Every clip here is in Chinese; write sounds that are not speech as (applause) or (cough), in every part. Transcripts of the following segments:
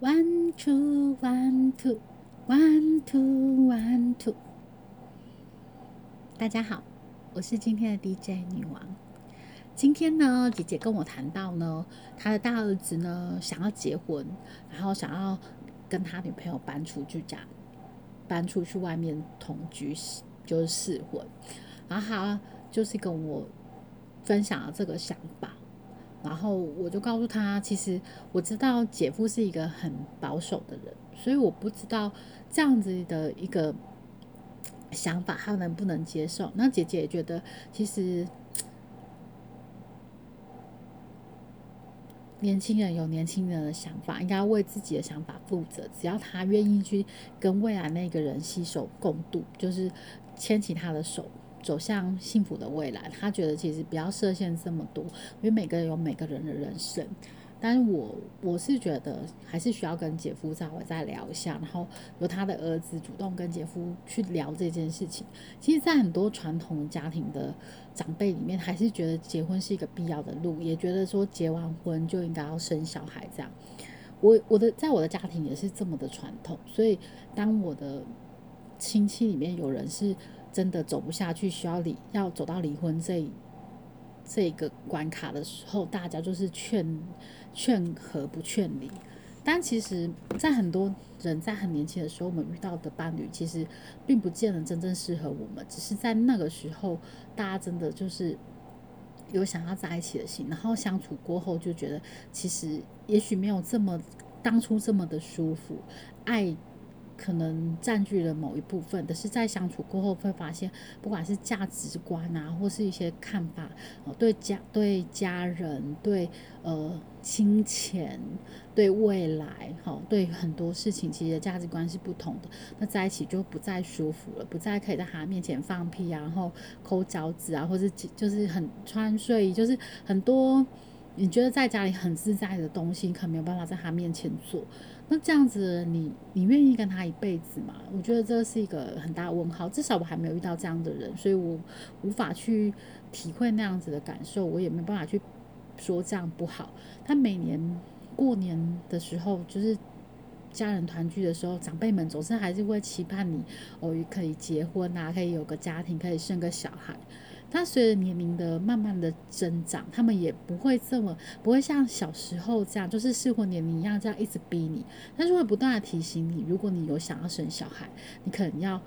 One two one two one two one two，大家好，我是今天的 DJ 女王。今天呢，姐姐跟我谈到呢，她的大儿子呢想要结婚，然后想要跟他女朋友搬出去家，搬出去外面同居，就是试婚。然后他就是跟我分享了这个想法。然后我就告诉他，其实我知道姐夫是一个很保守的人，所以我不知道这样子的一个想法他能不能接受。那姐姐也觉得，其实 (tsk) 年轻人有年轻人的想法，应该为自己的想法负责。只要他愿意去跟未来那个人携手共度，就是牵起他的手。走向幸福的未来，他觉得其实不要设限这么多，因为每个人有每个人的人生。但是我我是觉得还是需要跟姐夫稍微再聊一下，然后由他的儿子主动跟姐夫去聊这件事情。其实，在很多传统家庭的长辈里面，还是觉得结婚是一个必要的路，也觉得说结完婚就应该要生小孩这样。我我的在我的家庭也是这么的传统，所以当我的亲戚里面有人是。真的走不下去，需要离要走到离婚这这个关卡的时候，大家就是劝劝和不劝离。但其实，在很多人在很年轻的时候，我们遇到的伴侣，其实并不见得真正适合我们。只是在那个时候，大家真的就是有想要在一起的心，然后相处过后，就觉得其实也许没有这么当初这么的舒服，爱。可能占据了某一部分，但是在相处过后会发现，不管是价值观啊，或是一些看法，哦，对家、对家人、对呃金钱、对未来，好，对很多事情，其实价值观是不同的。那在一起就不再舒服了，不再可以在他面前放屁啊，然后抠脚趾啊，或者就是很穿睡衣，就是很多你觉得在家里很自在的东西，可能没有办法在他面前做。那这样子，你你愿意跟他一辈子吗？我觉得这是一个很大的问号。至少我还没有遇到这样的人，所以我无法去体会那样子的感受，我也没办法去说这样不好。他每年过年的时候，就是家人团聚的时候，长辈们总是还是会期盼你哦，可以结婚啊，可以有个家庭，可以生个小孩。但随着年龄的慢慢的增长，他们也不会这么不会像小时候这样，就是适婚年龄一样这样一直逼你，但是会不断的提醒你，如果你有想要生小孩，你可能要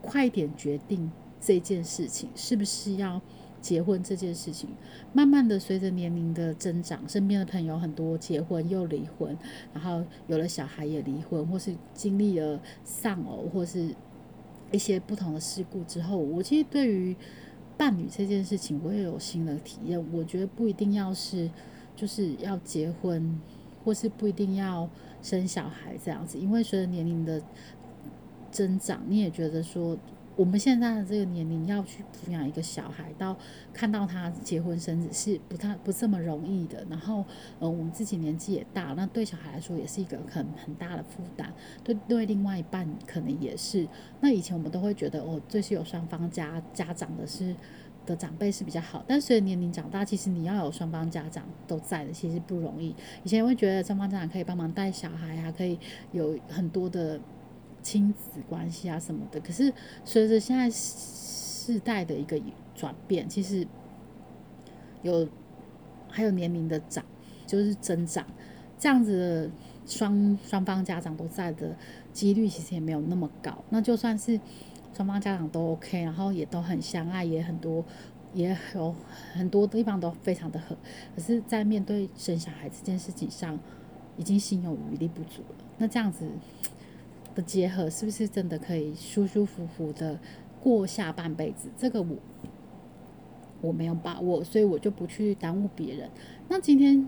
快点决定这件事情，是不是要结婚这件事情。慢慢的随着年龄的增长，身边的朋友很多结婚又离婚，然后有了小孩也离婚，或是经历了丧偶或是一些不同的事故之后，我其实对于。伴侣这件事情，我也有新的体验。我觉得不一定要是，就是要结婚，或是不一定要生小孩这样子。因为随着年龄的增长，你也觉得说。我们现在的这个年龄要去抚养一个小孩，到看到他结婚生子是不太不这么容易的。然后，呃，我们自己年纪也大，那对小孩来说也是一个很很大的负担。对对，另外一半可能也是。那以前我们都会觉得，哦，最是有双方家家长的是的长辈是比较好。但随着年龄长大，其实你要有双方家长都在的，其实不容易。以前会觉得双方家长可以帮忙带小孩啊，可以有很多的。亲子关系啊什么的，可是随着现在世代的一个转变，其实有还有年龄的长，就是增长，这样子双双方家长都在的几率其实也没有那么高。那就算是双方家长都 OK，然后也都很相爱，也很多也有很多地方都非常的合，可是，在面对生小孩这件事情上，已经心有余力不足了。那这样子。的结合是不是真的可以舒舒服服的过下半辈子？这个我我没有把握，所以我就不去耽误别人。那今天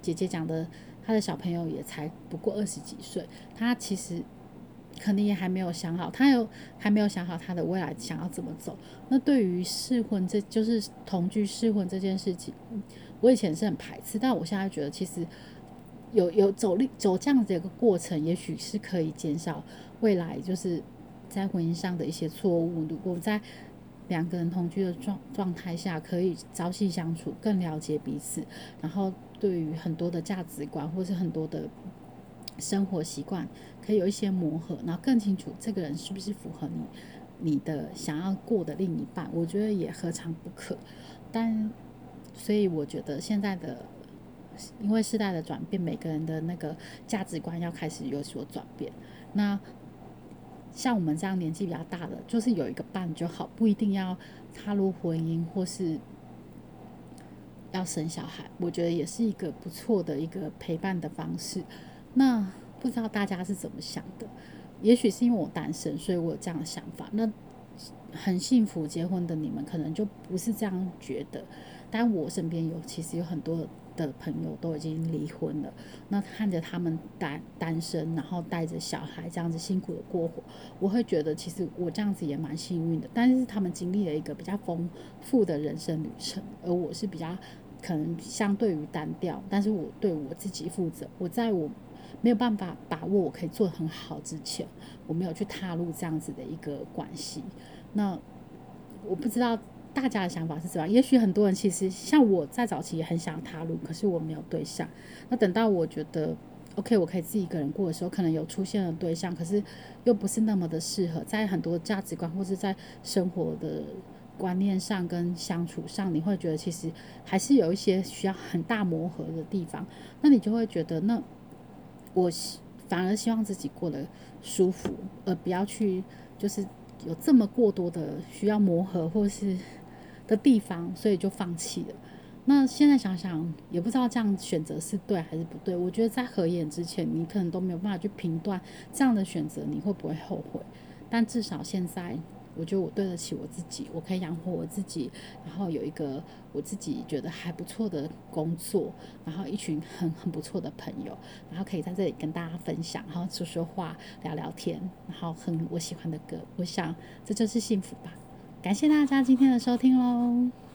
姐姐讲的，她的小朋友也才不过二十几岁，他其实可能也还没有想好，他有还没有想好他的未来想要怎么走。那对于试婚，这就是同居试婚这件事情，我以前是很排斥，但我现在觉得其实。有有走力走这样子一个过程，也许是可以减少未来就是在婚姻上的一些错误。如果在两个人同居的状状态下，可以朝夕相处，更了解彼此，然后对于很多的价值观或是很多的生活习惯可以有一些磨合，然后更清楚这个人是不是符合你你的想要过的另一半，我觉得也何尝不可。但所以我觉得现在的因为时代的转变，每个人的那个价值观要开始有所转变。那像我们这样年纪比较大的，就是有一个伴就好，不一定要踏入婚姻或是要生小孩。我觉得也是一个不错的一个陪伴的方式。那不知道大家是怎么想的？也许是因为我单身，所以我有这样的想法。那很幸福结婚的你们，可能就不是这样觉得。但我身边有，其实有很多的朋友都已经离婚了。那看着他们单单身，然后带着小孩这样子辛苦的过活，我会觉得其实我这样子也蛮幸运的。但是他们经历了一个比较丰富的人生旅程，而我是比较可能相对于单调。但是我对我自己负责，我在我。没有办法把握我可以做得很好之前，我没有去踏入这样子的一个关系。那我不知道大家的想法是怎样。也许很多人其实像我在早期也很想踏入，可是我没有对象。那等到我觉得 OK，我可以自己一个人过的时候，可能有出现了对象，可是又不是那么的适合。在很多价值观或是在生活的观念上跟相处上，你会觉得其实还是有一些需要很大磨合的地方。那你就会觉得那。我反而希望自己过得舒服，而不要去就是有这么过多的需要磨合或是的地方，所以就放弃了。那现在想想，也不知道这样选择是对还是不对。我觉得在合眼之前，你可能都没有办法去评断这样的选择你会不会后悔，但至少现在。我觉得我对得起我自己，我可以养活我自己，然后有一个我自己觉得还不错的工作，然后一群很很不错的朋友，然后可以在这里跟大家分享，然后说说话、聊聊天，然后哼我喜欢的歌。我想这就是幸福吧。感谢大家今天的收听喽。